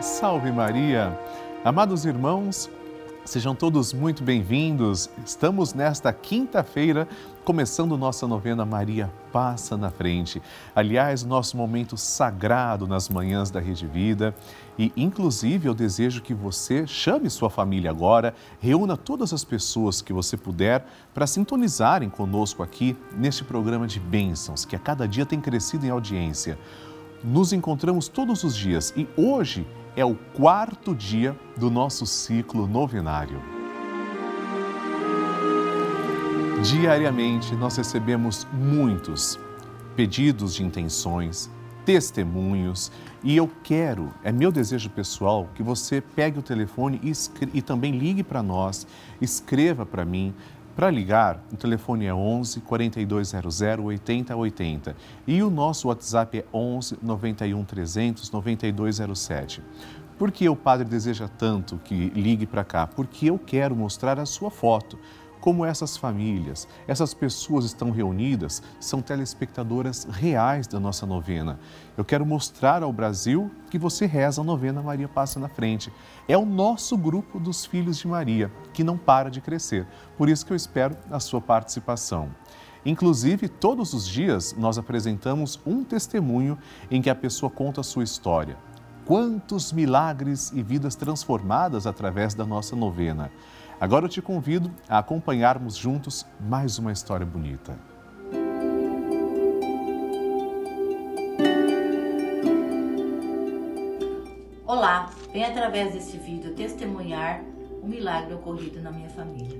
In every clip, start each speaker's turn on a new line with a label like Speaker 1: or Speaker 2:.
Speaker 1: Salve Maria! Amados irmãos, sejam todos muito bem-vindos. Estamos nesta quinta-feira começando nossa novena Maria Passa na Frente. Aliás, nosso momento sagrado nas manhãs da Rede Vida. E, inclusive, eu desejo que você chame sua família agora, reúna todas as pessoas que você puder para sintonizarem conosco aqui neste programa de bênçãos, que a cada dia tem crescido em audiência. Nos encontramos todos os dias e hoje é o quarto dia do nosso ciclo novenário. Diariamente nós recebemos muitos pedidos de intenções, testemunhos e eu quero, é meu desejo pessoal, que você pegue o telefone e, e também ligue para nós, escreva para mim, para ligar, o telefone é 11 4200 8080 e o nosso WhatsApp é 11 91 300 9207. Por que o padre deseja tanto que ligue para cá? Porque eu quero mostrar a sua foto como essas famílias, essas pessoas estão reunidas, são telespectadoras reais da nossa novena. Eu quero mostrar ao Brasil que você reza a novena Maria Passa na Frente. É o nosso grupo dos Filhos de Maria, que não para de crescer. Por isso que eu espero a sua participação. Inclusive, todos os dias nós apresentamos um testemunho em que a pessoa conta a sua história. Quantos milagres e vidas transformadas através da nossa novena. Agora eu te convido a acompanharmos juntos mais uma história bonita.
Speaker 2: Olá, vem através desse vídeo testemunhar um milagre ocorrido na minha família.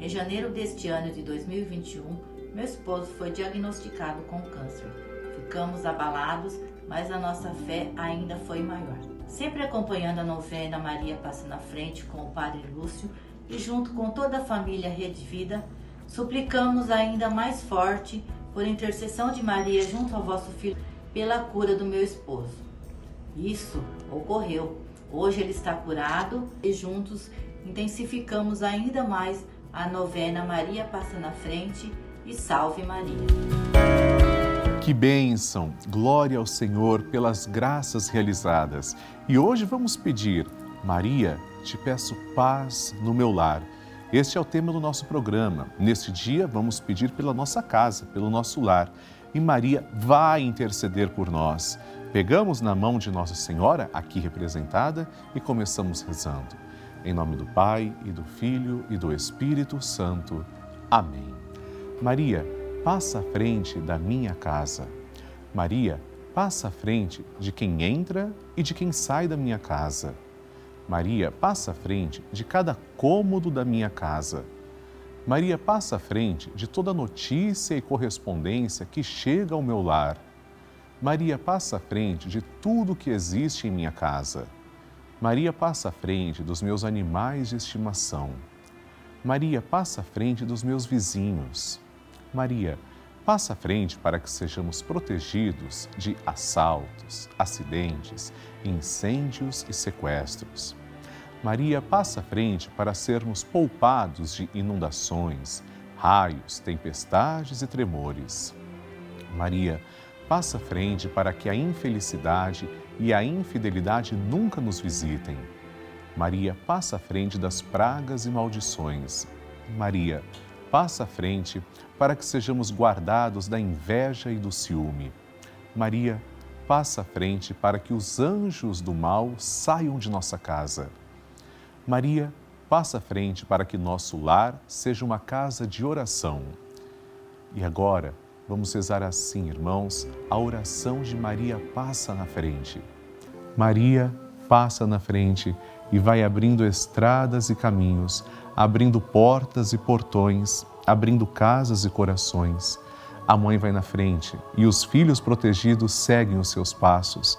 Speaker 2: Em janeiro deste ano de 2021, meu esposo foi diagnosticado com câncer. Ficamos abalados, mas a nossa fé ainda foi maior. Sempre acompanhando a novena Maria Passa na Frente com o Padre Lúcio, e, junto com toda a família Rede Vida, suplicamos ainda mais forte, por intercessão de Maria junto ao vosso filho, pela cura do meu esposo. Isso ocorreu. Hoje ele está curado e juntos intensificamos ainda mais a novena Maria Passa na Frente e Salve Maria.
Speaker 1: Que bênção! Glória ao Senhor pelas graças realizadas. E hoje vamos pedir, Maria, te peço paz no meu lar. Este é o tema do nosso programa. Neste dia, vamos pedir pela nossa casa, pelo nosso lar. E Maria vai interceder por nós. Pegamos na mão de Nossa Senhora, aqui representada, e começamos rezando. Em nome do Pai, e do Filho, e do Espírito Santo. Amém. Maria, passa à frente da minha casa. Maria, passa à frente de quem entra e de quem sai da minha casa. Maria passa à frente de cada cômodo da minha casa. Maria passa à frente de toda notícia e correspondência que chega ao meu lar. Maria passa à frente de tudo que existe em minha casa. Maria passa à frente dos meus animais de estimação. Maria passa à frente dos meus vizinhos. Maria passa à frente para que sejamos protegidos de assaltos, acidentes, incêndios e sequestros. Maria passa à frente para sermos poupados de inundações, raios, tempestades e tremores. Maria passa à frente para que a infelicidade e a infidelidade nunca nos visitem. Maria passa à frente das pragas e maldições. Maria passa à frente para que sejamos guardados da inveja e do ciúme. Maria, passa à frente para que os anjos do mal saiam de nossa casa. Maria, passa à frente para que nosso lar seja uma casa de oração. E agora, vamos rezar assim, irmãos, a oração de Maria passa na frente. Maria passa na frente e vai abrindo estradas e caminhos, abrindo portas e portões abrindo casas e corações. A mãe vai na frente e os filhos protegidos seguem os seus passos.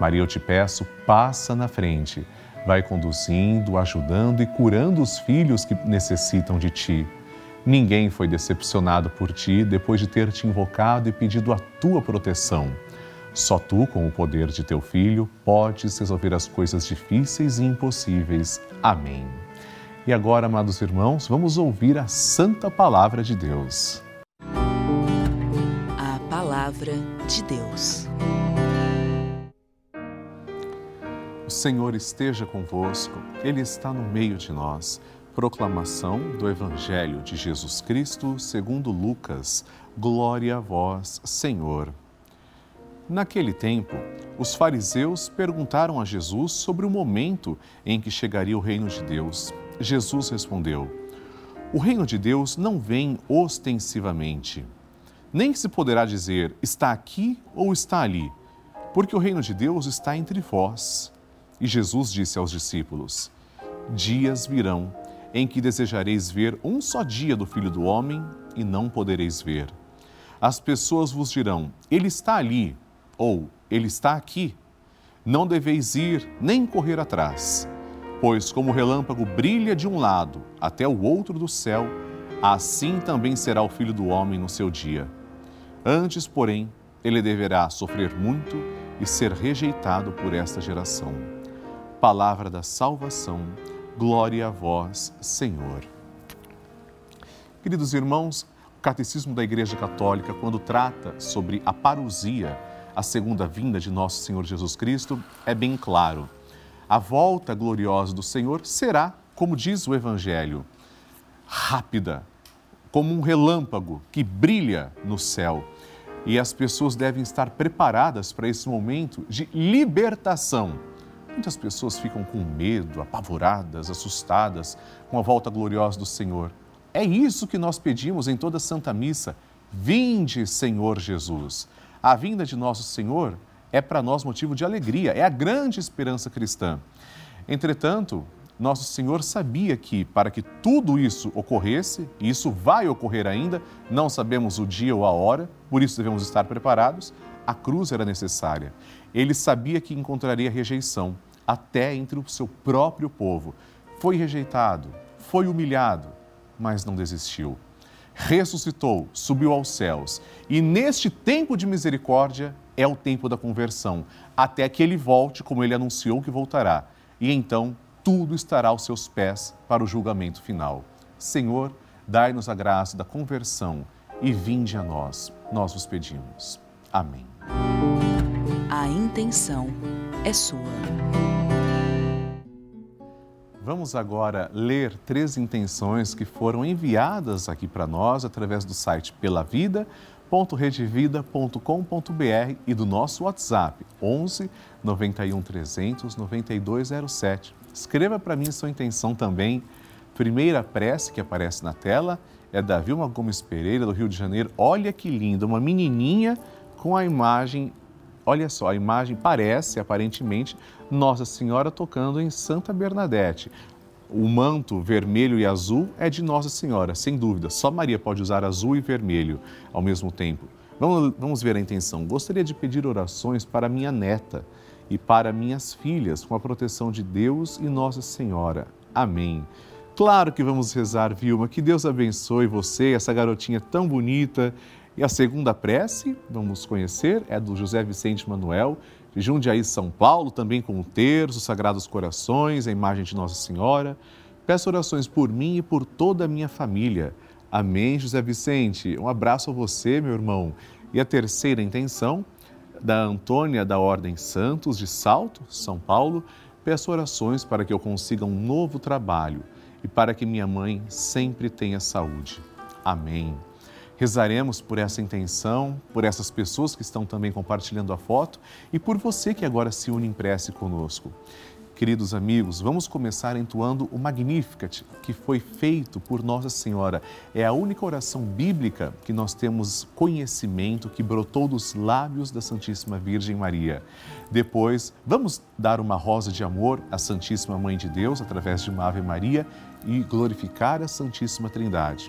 Speaker 1: Maria, eu te peço, passa na frente. Vai conduzindo, ajudando e curando os filhos que necessitam de ti. Ninguém foi decepcionado por ti depois de ter te invocado e pedido a tua proteção. Só tu, com o poder de teu filho, podes resolver as coisas difíceis e impossíveis. Amém. E agora, amados irmãos, vamos ouvir a santa palavra de Deus.
Speaker 3: A palavra de Deus.
Speaker 1: O Senhor esteja convosco, Ele está no meio de nós. Proclamação do Evangelho de Jesus Cristo segundo Lucas. Glória a vós, Senhor. Naquele tempo, os fariseus perguntaram a Jesus sobre o momento em que chegaria o reino de Deus. Jesus respondeu: O reino de Deus não vem ostensivamente. Nem se poderá dizer está aqui ou está ali, porque o reino de Deus está entre vós. E Jesus disse aos discípulos: Dias virão em que desejareis ver um só dia do Filho do Homem e não podereis ver. As pessoas vos dirão: Ele está ali, ou Ele está aqui. Não deveis ir nem correr atrás, pois como o relâmpago brilha de um lado até o outro do céu, assim também será o Filho do Homem no seu dia. Antes, porém, ele deverá sofrer muito e ser rejeitado por esta geração. Palavra da salvação Glória a vós, Senhor. Queridos irmãos, o Catecismo da Igreja Católica, quando trata sobre a parousia, a segunda vinda de nosso Senhor Jesus Cristo, é bem claro. A volta gloriosa do Senhor será, como diz o Evangelho, rápida, como um relâmpago que brilha no céu. E as pessoas devem estar preparadas para esse momento de libertação Muitas pessoas ficam com medo, apavoradas, assustadas com a volta gloriosa do Senhor. É isso que nós pedimos em toda Santa Missa. Vinde, Senhor Jesus. A vinda de nosso Senhor é para nós motivo de alegria, é a grande esperança cristã. Entretanto, nosso Senhor sabia que para que tudo isso ocorresse, e isso vai ocorrer ainda, não sabemos o dia ou a hora, por isso devemos estar preparados, a cruz era necessária. Ele sabia que encontraria rejeição, até entre o seu próprio povo. Foi rejeitado, foi humilhado, mas não desistiu. Ressuscitou, subiu aos céus. E neste tempo de misericórdia é o tempo da conversão, até que ele volte, como ele anunciou que voltará. E então tudo estará aos seus pés para o julgamento final. Senhor, dai-nos a graça da conversão e vinde a nós. Nós vos pedimos. Amém.
Speaker 3: A intenção é sua.
Speaker 1: Vamos agora ler três intenções que foram enviadas aqui para nós através do site pelavida.redevida.com.br e do nosso WhatsApp 11 91 300 9207. Escreva para mim sua intenção também. Primeira prece que aparece na tela é da Vilma Gomes Pereira, do Rio de Janeiro. Olha que lindo, uma menininha com a imagem, olha só, a imagem parece aparentemente Nossa Senhora tocando em Santa Bernadette. O manto vermelho e azul é de Nossa Senhora, sem dúvida. Só Maria pode usar azul e vermelho ao mesmo tempo. Vamos, vamos ver a intenção. Gostaria de pedir orações para minha neta e para minhas filhas, com a proteção de Deus e Nossa Senhora. Amém. Claro que vamos rezar, Vilma. Que Deus abençoe você, essa garotinha tão bonita e a segunda prece, vamos conhecer, é do José Vicente Manuel, de Jundiaí, São Paulo, também com o terço, Sagrados Corações, a imagem de Nossa Senhora. Peço orações por mim e por toda a minha família. Amém, José Vicente. Um abraço a você, meu irmão. E a terceira intenção, da Antônia da Ordem Santos, de Salto, São Paulo. Peço orações para que eu consiga um novo trabalho e para que minha mãe sempre tenha saúde. Amém. Rezaremos por essa intenção, por essas pessoas que estão também compartilhando a foto e por você que agora se une em prece conosco. Queridos amigos, vamos começar entoando o Magnificat, que foi feito por Nossa Senhora. É a única oração bíblica que nós temos conhecimento que brotou dos lábios da Santíssima Virgem Maria. Depois, vamos dar uma rosa de amor à Santíssima Mãe de Deus através de uma Ave Maria e glorificar a Santíssima Trindade.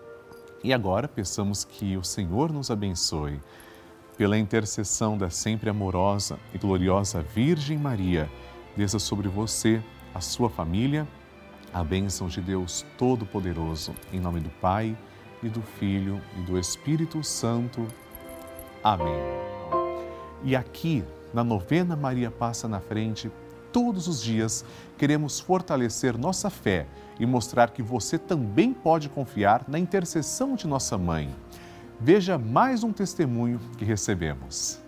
Speaker 1: E agora peçamos que o Senhor nos abençoe pela intercessão da sempre amorosa e gloriosa Virgem Maria, desça sobre você, a sua família, a bênção de Deus Todo-Poderoso, em nome do Pai e do Filho e do Espírito Santo. Amém. E aqui, na novena Maria Passa na Frente, todos os dias queremos fortalecer nossa fé e mostrar que você também pode confiar na intercessão de nossa mãe. Veja mais um testemunho que recebemos.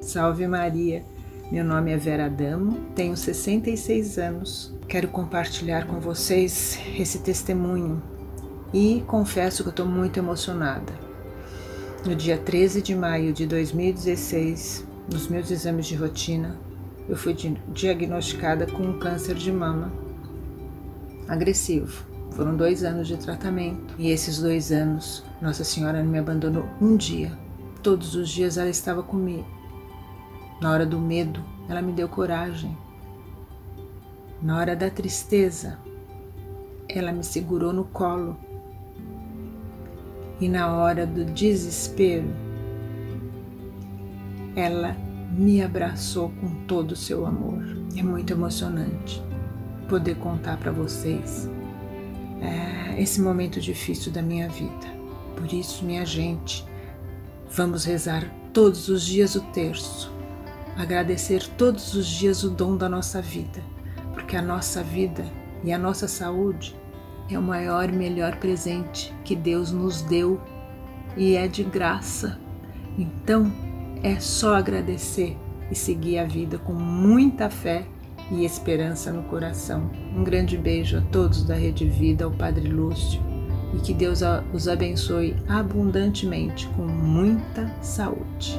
Speaker 4: Salve Maria! Meu nome é Vera Damo, tenho 66 anos. Quero compartilhar com vocês esse testemunho e confesso que estou muito emocionada. No dia 13 de maio de 2016, nos meus exames de rotina, eu fui diagnosticada com um câncer de mama agressivo. Foram dois anos de tratamento e esses dois anos Nossa Senhora não me abandonou um dia. Todos os dias ela estava comigo. Na hora do medo, ela me deu coragem. Na hora da tristeza, ela me segurou no colo. E na hora do desespero, ela me abraçou com todo o seu amor. É muito emocionante poder contar para vocês é, esse momento difícil da minha vida. Por isso, minha gente, vamos rezar todos os dias o terço, agradecer todos os dias o dom da nossa vida, porque a nossa vida e a nossa saúde é o maior e melhor presente que Deus nos deu e é de graça. Então, é só agradecer e seguir a vida com muita fé e esperança no coração. Um grande beijo a todos da Rede Vida, ao Padre Lúcio, e que Deus os abençoe abundantemente com muita saúde.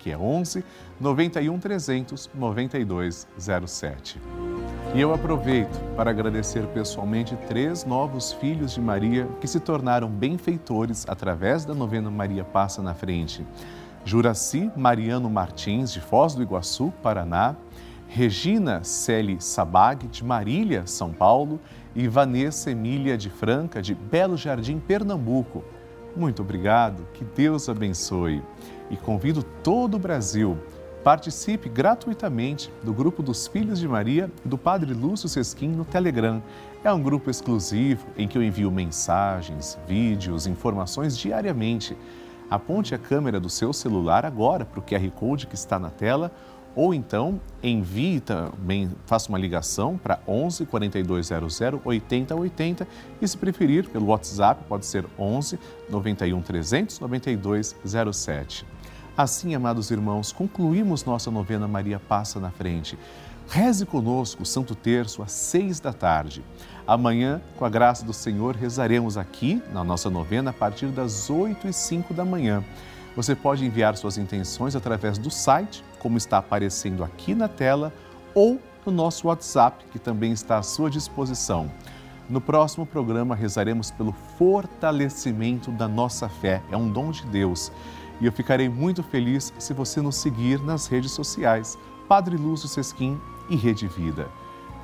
Speaker 1: que é 11 91 300 9207. E eu aproveito para agradecer pessoalmente três novos filhos de Maria que se tornaram benfeitores através da novena Maria Passa na Frente. Juraci Mariano Martins, de Foz do Iguaçu, Paraná, Regina Celi Sabag, de Marília, São Paulo, e Vanessa Emília de Franca, de Belo Jardim, Pernambuco. Muito obrigado, que Deus abençoe e convido todo o Brasil. Participe gratuitamente do grupo dos Filhos de Maria e do Padre Lúcio Sesquim no Telegram. É um grupo exclusivo em que eu envio mensagens, vídeos, informações diariamente. Aponte a câmera do seu celular agora para o QR Code que está na tela ou então envie também, faça uma ligação para 11 4200 8080 e se preferir pelo WhatsApp pode ser 11 91 300 9207. Assim, amados irmãos, concluímos nossa novena Maria Passa na Frente. Reze conosco Santo Terço às seis da tarde. Amanhã, com a graça do Senhor, rezaremos aqui na nossa novena a partir das oito e cinco da manhã. Você pode enviar suas intenções através do site, como está aparecendo aqui na tela, ou no nosso WhatsApp, que também está à sua disposição. No próximo programa, rezaremos pelo fortalecimento da nossa fé. É um dom de Deus. E eu ficarei muito feliz se você nos seguir nas redes sociais. Padre Lúcio Sesquim e Rede Vida.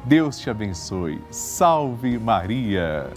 Speaker 1: Deus te abençoe. Salve Maria!